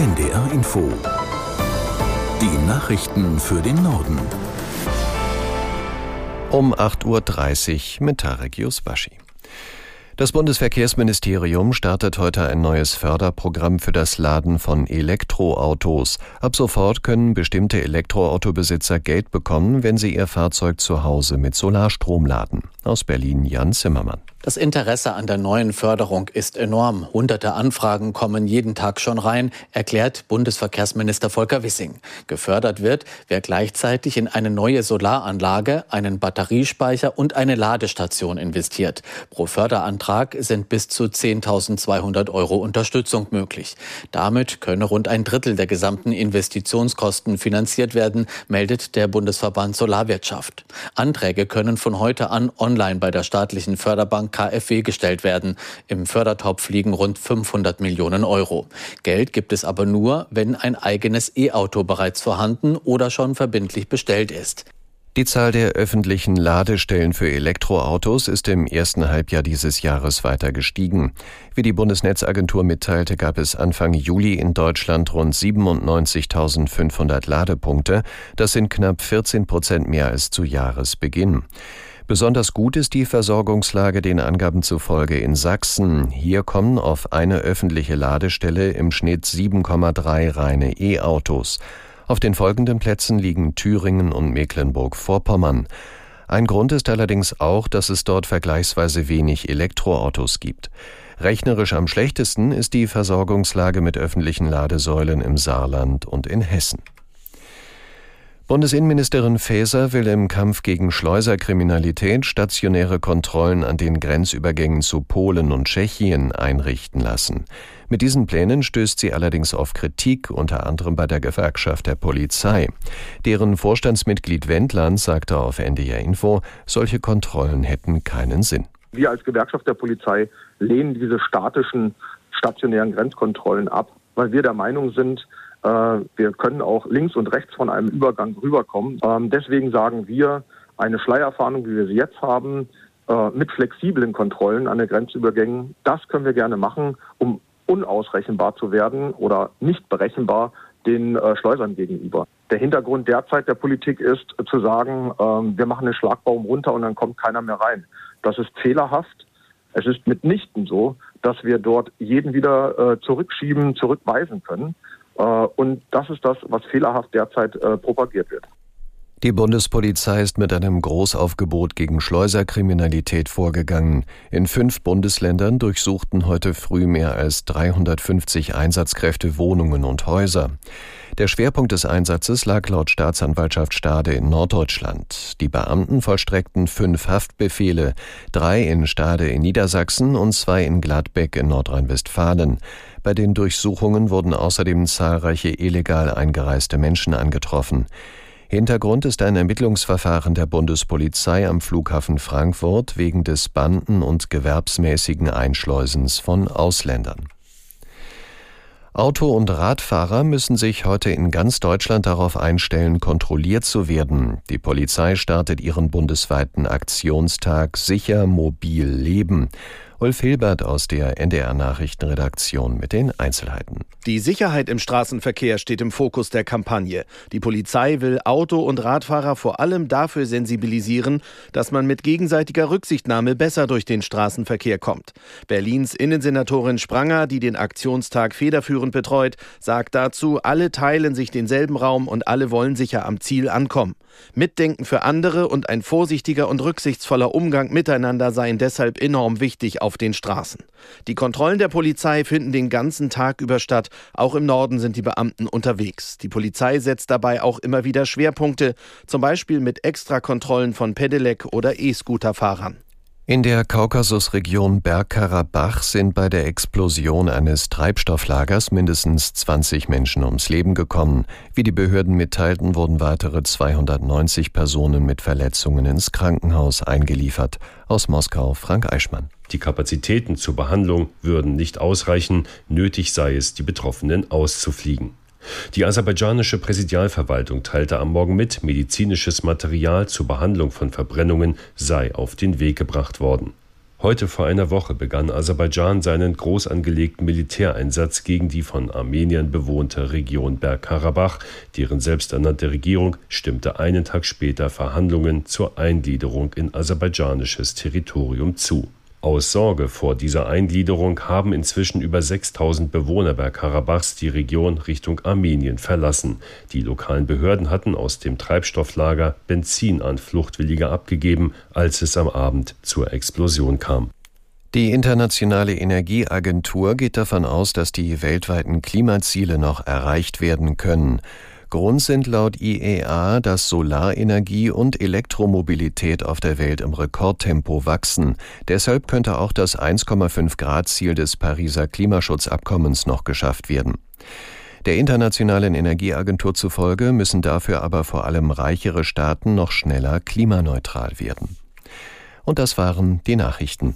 NDR Info. Die Nachrichten für den Norden. Um 8.30 Uhr mit Tarek Yusbashi. Das Bundesverkehrsministerium startet heute ein neues Förderprogramm für das Laden von Elektroautos. Ab sofort können bestimmte Elektroautobesitzer Geld bekommen, wenn sie ihr Fahrzeug zu Hause mit Solarstrom laden. Aus Berlin Jan Zimmermann. Das Interesse an der neuen Förderung ist enorm. Hunderte Anfragen kommen jeden Tag schon rein, erklärt Bundesverkehrsminister Volker Wissing. Gefördert wird, wer gleichzeitig in eine neue Solaranlage, einen Batteriespeicher und eine Ladestation investiert. Pro Förderantrag sind bis zu 10.200 Euro Unterstützung möglich. Damit könne rund ein Drittel der gesamten Investitionskosten finanziert werden, meldet der Bundesverband Solarwirtschaft. Anträge können von heute an online bei der staatlichen Förderbank KfW gestellt werden. Im Fördertopf liegen rund 500 Millionen Euro. Geld gibt es aber nur, wenn ein eigenes E-Auto bereits vorhanden oder schon verbindlich bestellt ist. Die Zahl der öffentlichen Ladestellen für Elektroautos ist im ersten Halbjahr dieses Jahres weiter gestiegen. Wie die Bundesnetzagentur mitteilte, gab es Anfang Juli in Deutschland rund 97.500 Ladepunkte. Das sind knapp 14 Prozent mehr als zu Jahresbeginn. Besonders gut ist die Versorgungslage den Angaben zufolge in Sachsen. Hier kommen auf eine öffentliche Ladestelle im Schnitt 7,3 reine E-Autos. Auf den folgenden Plätzen liegen Thüringen und Mecklenburg-Vorpommern. Ein Grund ist allerdings auch, dass es dort vergleichsweise wenig Elektroautos gibt. Rechnerisch am schlechtesten ist die Versorgungslage mit öffentlichen Ladesäulen im Saarland und in Hessen. Bundesinnenministerin Faeser will im Kampf gegen Schleuserkriminalität stationäre Kontrollen an den Grenzübergängen zu Polen und Tschechien einrichten lassen. Mit diesen Plänen stößt sie allerdings auf Kritik, unter anderem bei der Gewerkschaft der Polizei. Deren Vorstandsmitglied Wendland sagte auf NDR Info, solche Kontrollen hätten keinen Sinn. Wir als Gewerkschaft der Polizei lehnen diese statischen stationären Grenzkontrollen ab, weil wir der Meinung sind, wir können auch links und rechts von einem Übergang rüberkommen. Ähm, deswegen sagen wir, eine Schleierfahndung, wie wir sie jetzt haben, äh, mit flexiblen Kontrollen an den Grenzübergängen, das können wir gerne machen, um unausrechenbar zu werden oder nicht berechenbar den äh, Schleusern gegenüber. Der Hintergrund derzeit der Politik ist zu sagen, ähm, wir machen den Schlagbaum runter und dann kommt keiner mehr rein. Das ist fehlerhaft. Es ist mitnichten so, dass wir dort jeden wieder zurückschieben, zurückweisen können. Äh, und das ist das, was fehlerhaft derzeit äh, propagiert wird. Die Bundespolizei ist mit einem Großaufgebot gegen Schleuserkriminalität vorgegangen. In fünf Bundesländern durchsuchten heute früh mehr als 350 Einsatzkräfte Wohnungen und Häuser. Der Schwerpunkt des Einsatzes lag laut Staatsanwaltschaft Stade in Norddeutschland. Die Beamten vollstreckten fünf Haftbefehle, drei in Stade in Niedersachsen und zwei in Gladbeck in Nordrhein-Westfalen. Bei den Durchsuchungen wurden außerdem zahlreiche illegal eingereiste Menschen angetroffen. Hintergrund ist ein Ermittlungsverfahren der Bundespolizei am Flughafen Frankfurt wegen des banden- und gewerbsmäßigen Einschleusens von Ausländern. Auto- und Radfahrer müssen sich heute in ganz Deutschland darauf einstellen, kontrolliert zu werden. Die Polizei startet ihren bundesweiten Aktionstag Sicher Mobil Leben. Ulf Hilbert aus der NDR Nachrichtenredaktion mit den Einzelheiten. Die Sicherheit im Straßenverkehr steht im Fokus der Kampagne. Die Polizei will Auto- und Radfahrer vor allem dafür sensibilisieren, dass man mit gegenseitiger Rücksichtnahme besser durch den Straßenverkehr kommt. Berlins Innensenatorin Spranger, die den Aktionstag federführend betreut, sagt dazu, alle teilen sich denselben Raum und alle wollen sicher am Ziel ankommen. Mitdenken für andere und ein vorsichtiger und rücksichtsvoller Umgang miteinander seien deshalb enorm wichtig auf den Straßen. Die Kontrollen der Polizei finden den ganzen Tag über statt. Auch im Norden sind die Beamten unterwegs. Die Polizei setzt dabei auch immer wieder Schwerpunkte, zum Beispiel mit Extrakontrollen von Pedelec oder E-Scooter-Fahrern. In der Kaukasusregion Bergkarabach sind bei der Explosion eines Treibstofflagers mindestens 20 Menschen ums Leben gekommen. Wie die Behörden mitteilten, wurden weitere 290 Personen mit Verletzungen ins Krankenhaus eingeliefert. Aus Moskau Frank Eichmann. Die Kapazitäten zur Behandlung würden nicht ausreichen, nötig sei es, die Betroffenen auszufliegen. Die aserbaidschanische Präsidialverwaltung teilte am Morgen mit, medizinisches Material zur Behandlung von Verbrennungen sei auf den Weg gebracht worden. Heute vor einer Woche begann Aserbaidschan seinen groß angelegten Militäreinsatz gegen die von Armeniern bewohnte Region Bergkarabach. Deren selbsternannte Regierung stimmte einen Tag später Verhandlungen zur Eingliederung in aserbaidschanisches Territorium zu. Aus Sorge vor dieser Eingliederung haben inzwischen über 6000 Bewohner Bergkarabachs die Region Richtung Armenien verlassen. Die lokalen Behörden hatten aus dem Treibstofflager Benzin an Fluchtwillige abgegeben, als es am Abend zur Explosion kam. Die Internationale Energieagentur geht davon aus, dass die weltweiten Klimaziele noch erreicht werden können. Grund sind laut IEA, dass Solarenergie und Elektromobilität auf der Welt im Rekordtempo wachsen. Deshalb könnte auch das 1,5 Grad Ziel des Pariser Klimaschutzabkommens noch geschafft werden. Der Internationalen Energieagentur zufolge müssen dafür aber vor allem reichere Staaten noch schneller klimaneutral werden. Und das waren die Nachrichten.